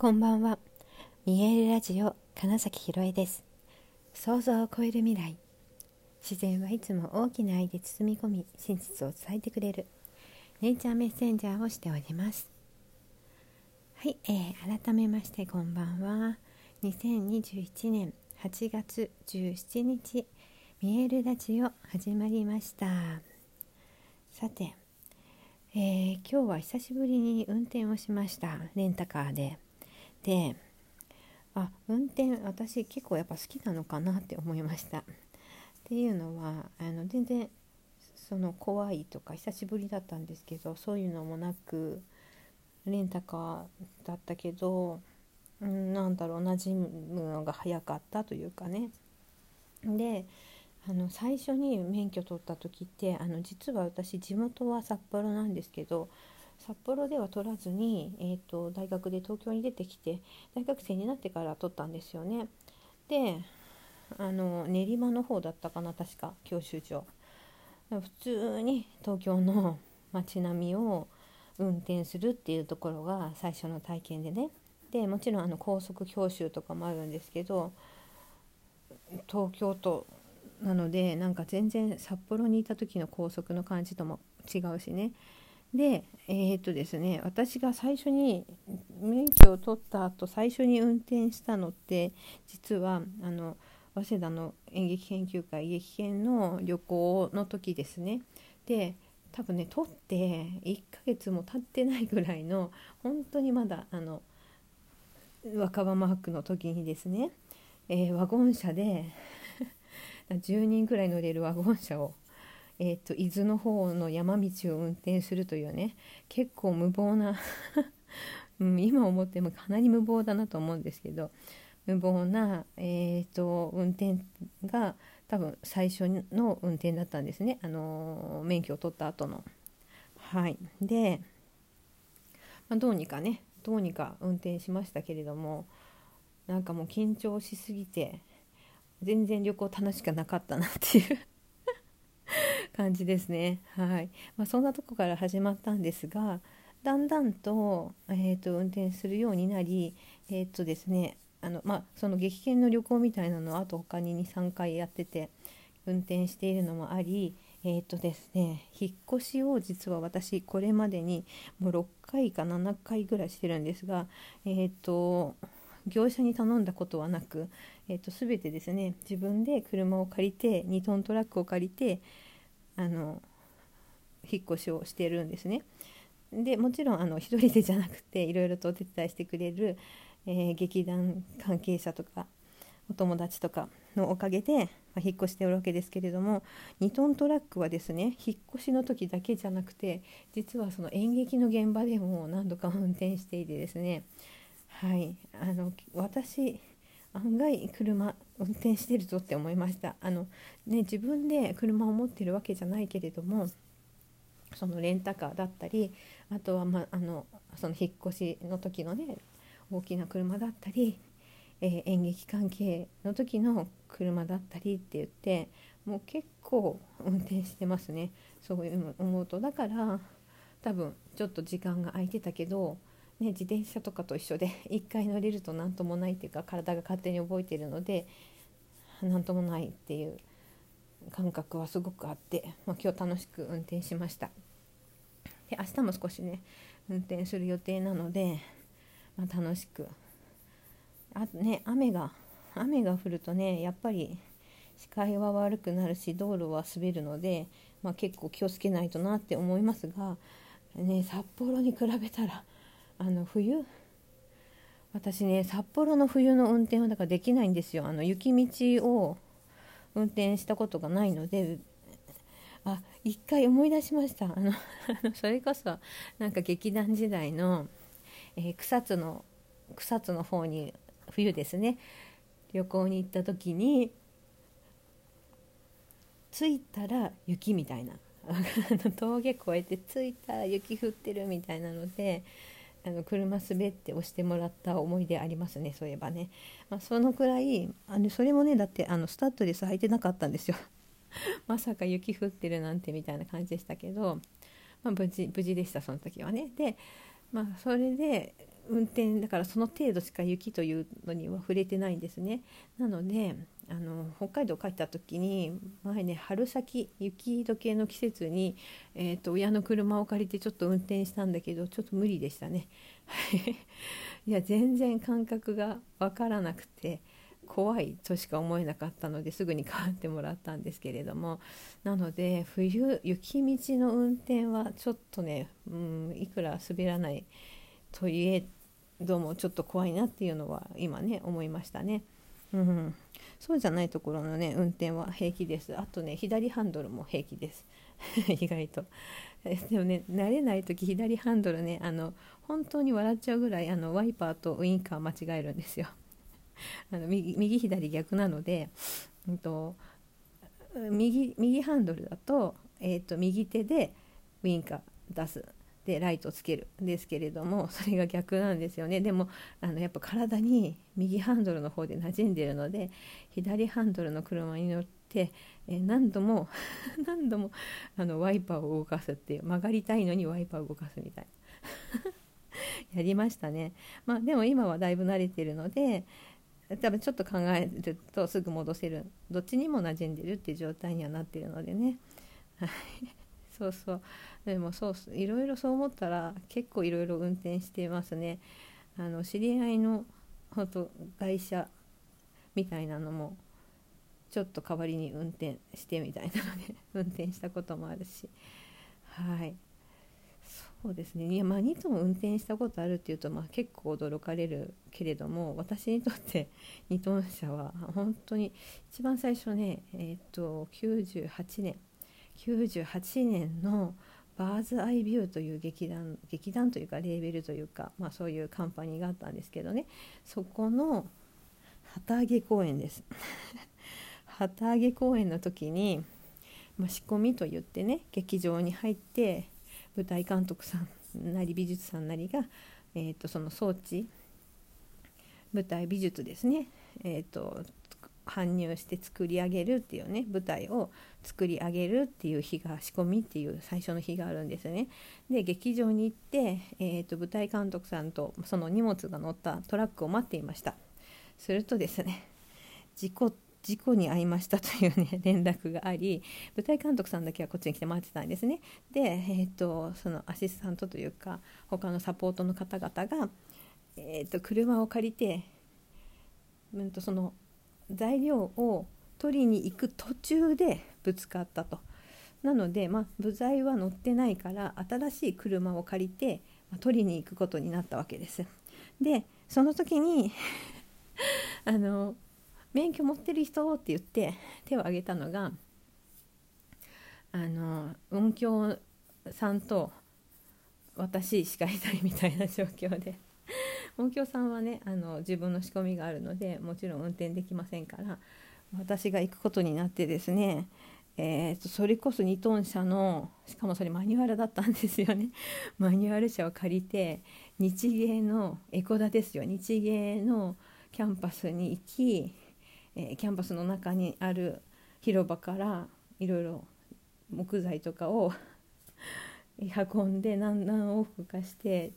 こんばんは。見えるラジオ金崎ひろえです。想像を超える未来。自然はいつも大きな愛で包み込み、真実を伝えてくれる。ネイチャーメッセンジャーをしております。はい、えー、改めましてこんばんは。2021年8月17日、見えるラジオ始まりました。さて、えー、今日は久しぶりに運転をしましたレンタカーでであ運転私結構やっぱ好きなのかなって思いました。っていうのはあの全然その怖いとか久しぶりだったんですけどそういうのもなくレンタカーだったけど、うん、なんだろう馴染むのが早かったというかね。であの最初に免許取った時ってあの実は私地元は札幌なんですけど札幌では取らずに、えーと、大学で東京に出てきて大学生になってから取ったんですよね。であの練馬の方だったかな確か教習所。普通に東京の街並みを運転するっていうところが最初の体験でねでもちろんあの高速教習とかもあるんですけど東京都なのでなんか全然札幌にいた時の高速の感じとも違うしねでえー、っとですね私が最初に免許を取った後最初に運転したのって実はあの早稲田の演劇研究会劇研の旅行の時ですね。で多分ね取って1ヶ月も経ってないぐらいの本当にまだあの若葉マークの時にですね、えー、ワゴン車で 10人くらい乗れるワゴン車をえーと、伊豆の方の山道を運転するというね結構無謀な うん、今思ってもかなり無謀だなと思うんですけど無謀な、えーと、運転が多分最初の運転だったんですね、あのー、免許を取った後の。はい、で、まあ、どうにかねどうにか運転しましたけれどもなんかもう緊張しすぎて全然旅行楽しくなかったなっていう。感じですね。はいまあ、そんなとこから始まったんですがだんだんと,、えーと、運転するようになり、えーとですねあのまあ、その激変の旅行みたいなのをあと他に23回やってて運転しているのもありえーとですね、引っ越しを実は私これまでにもう6回か7回ぐらいしてるんですが、えーと、業者に頼んだことはなく、えーと、全てですね自分で車を借りて2トントラックを借りてあの引っ越しをしてるんですね。でもちろんあの一人でじゃなくていろいろとお手伝いしてくれる、えー、劇団関係者とかお友達とかのおかげで、まあ、引っ越しておるわけですけれども2トントラックはですね引っ越しの時だけじゃなくて実はその演劇の現場でも何度か運転していてですねはいあの私案外車運転してるぞって思いました。あの、ね、自分で車を持ってるわけじゃないけれどもそのレンタカーだったりあとは、まあ、のその引っ越しの時のね大きな車だったり、えー、演劇関係の時の車だったりって言ってもう結構運転してますね。そういうの思うと。だから多分ちょっと時間が空いてたけどね、自転車とかと一緒で 1回乗れると何ともないっていうか体が勝手に覚えているので何ともないっていう感覚はすごくあって、まあ、今日楽しく運転しました。で明日も少しね運転する予定なので、まあ、楽しく。あとね雨が雨が降るとねやっぱり視界は悪くなるし道路は滑るので、まあ、結構気をつけないとなって思いますが、ね、札幌に比べたらあの冬？私ね札幌の冬の運転はだからできないんですよ。あの雪道を運転したことがないのであ一回思い出しました。あの それこそなんか劇団時代の、えー、草津の草津の方に冬ですね。旅行に行った時に着いたら雪みたいな。峠越えて着いたら雪降ってるみたいなのであの車滑って押してもらった思い出ありますねそういえばね、まあ、そのくらいあのそれもねだってあのスタッドレス履いてなかったんですよ。まさか雪降ってるなんてみたいな感じでしたけど、まあ、無事無事でしたその時はね。で、まあ、それで運転だからその程度しか雪というのには触れてないんですね。なのであの北海道帰った時に前ね春先雪解けの季節に、えーと、親の車を借りてちょっと運転したんだけどちょっと無理でしたね。いや全然感覚が分からなくて怖いとしか思えなかったのですぐに代わってもらったんですけれどもなので冬雪道の運転はちょっとね、うん、いくら滑らないといえどもちょっと怖いなっていうのは今ね思いましたね。うん、そうじゃないところのね運転は平気です。あとね左ハンドルも平気です。意外と。でもね慣れない時左ハンドルねあの本当に笑っちゃうぐらいあのワイパーとウインカー間違えるんですよ。あの右右左逆なので、うんと、右右ハンドルだと,、えーと右手でウインカー出す。でライトつけるんですけれども それが逆なんですよね。でもあのやっぱ体に右ハンドルの方で馴染んでるので左ハンドルの車に乗って、え、何度も 何度もあのワイパーを動かすっていう曲がりたいのにワイパーを動かすみたいな。やりましたね。まあでも今はだいぶ慣れてるので多分ちょっと考えるとすぐ戻せる。どっちにも馴染んでるっていう状態にはなってるのでね。そうそう。でもそういろいろそう思ったら結構いろいろ運転してますね。あの知り合いの本当会社みたいなのもちょっと代わりに運転してみたいなので 運転したこともあるし。はい。そうですね。いやまあ2トン運転したことあるっていうと、まあ、結構驚かれるけれども私にとって2トン車は本当に一番最初ねえっ、と98年98年のバーズ・アイ・ビューという劇団劇団というかレーベルというか、まあ、そういうカンパニーがあったんですけどね。そこの旗揚げ公演です。旗揚げ公演の時に、まあ、仕込みといってね劇場に入って舞台監督さんなり美術さんなりが、えーと、その装置舞台美術ですね、えーと搬入して作り上げるっていうね舞台を作り上げるっていう日が仕込みっていう最初の日があるんですね。で劇場に行って、えーと、舞台監督さんとその荷物が乗ったトラックを待っていました。するとですね事故事故に遭いましたというね連絡があり舞台監督さんだけはこっちに来て待ってたんですねで、えーと、そのアシスタントというか他のサポートの方々が、えーと車を借りて、うんとその材料を取りに行く途中でぶつかったと。なので、まあ、部材は乗ってないから新しい車を借りて、ま、取りに行くことになったわけです。でその時に あの免許持ってる人って言って手を挙げたのがあの音響さんと私しかいないみたいな状況で音響さんはねあの自分の仕込みがあるのでもちろん運転できませんから私が行くことになってですねえーと、それこそ2トン車のしかもそれマニュアルだったんですよね。マニュアル車を借りて日芸の江古田ですよ。日芸のキャンパスに行き、えー、キャンパスの中にある広場からいろいろ木材とかを 運んで何何往復かして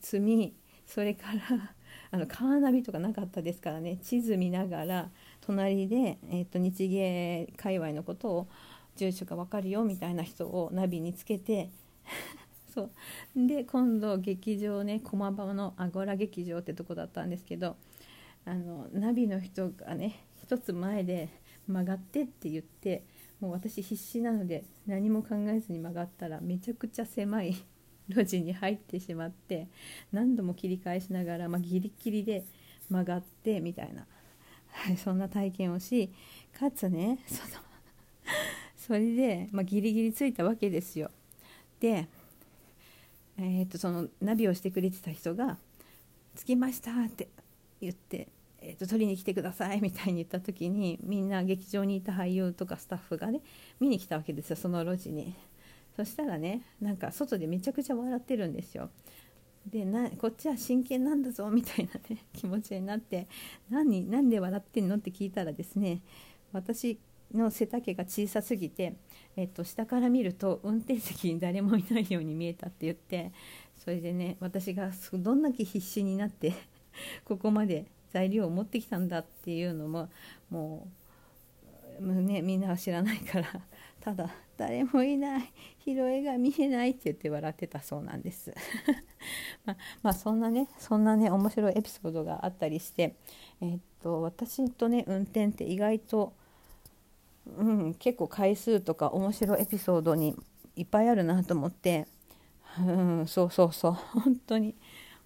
積みそれから あのカーナビとかなかったですからね。地図見ながら隣で、えーと、日芸界隈のことを住所が分かるよみたいな人をナビにつけて そう。で今度劇場ね駒場のアゴラ劇場ってとこだったんですけどあのナビの人がね一つ前で曲がってって言ってもう私必死なので何も考えずに曲がったらめちゃくちゃ狭い路地に入ってしまって何度も切り返しながら、まあ、ギリギリで曲がってみたいな、はい、そんな体験をしかつねそのそれで、まあ、ギリギリ着いたわけですよ。で、えー、とそのナビをしてくれてた人が「着きました」って言ってえーと、取りに来てくださいみたいに言った時にみんな劇場にいた俳優とかスタッフがね見に来たわけですよその路地に。そしたらねなんか外でめちゃくちゃ笑ってるんですよ。でなこっちは真剣なんだぞみたいなね 気持ちになって何何で笑ってんのって聞いたらですね私の背丈が小さすぎて、えっと、下から見ると運転席に誰もいないように見えたって言ってそれでね私がどんだけ必死になって ここまで材料を持ってきたんだっていうのももうねみんなは知らないからただ誰もいない拾えが見えないって言って笑ってたそうなんです。まあ、まあ、そんなねそんなね面白いエピソードがあったりしてえー、っと私とね運転って意外と、うん、結構回数とか面白いエピソードにいっぱいあるなと思って、うん、そうそうそう本当に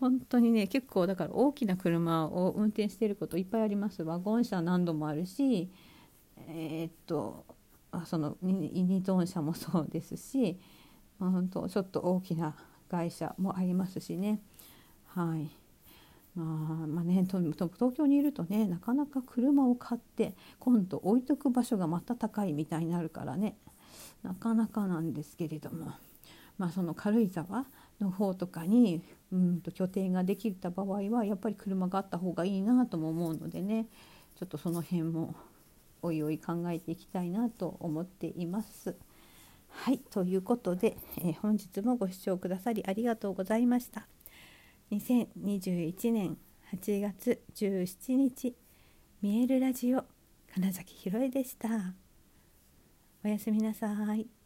本当にね結構だから大きな車を運転してることいっぱいあります。ワゴン車何度もあるしえー、っとあそのユニトン車もそうですし、まあ、本当ちょっと大きな会社もありますしね。はい。まあまあね、東京にいるとねなかなか車を買って今度置いとく場所がまた高いみたいになるからねなかなかなんですけれども、まあ、その軽井沢の方とかにうんと拠点ができた場合はやっぱり車があった方がいいなとも思うのでねちょっとその辺もおいおい考えていきたいなと思っています。はいということで、えー、本日もご視聴くださりありがとうございました。2021年8月17日見えるラジオ金崎ひろえでした。おやすみなさい。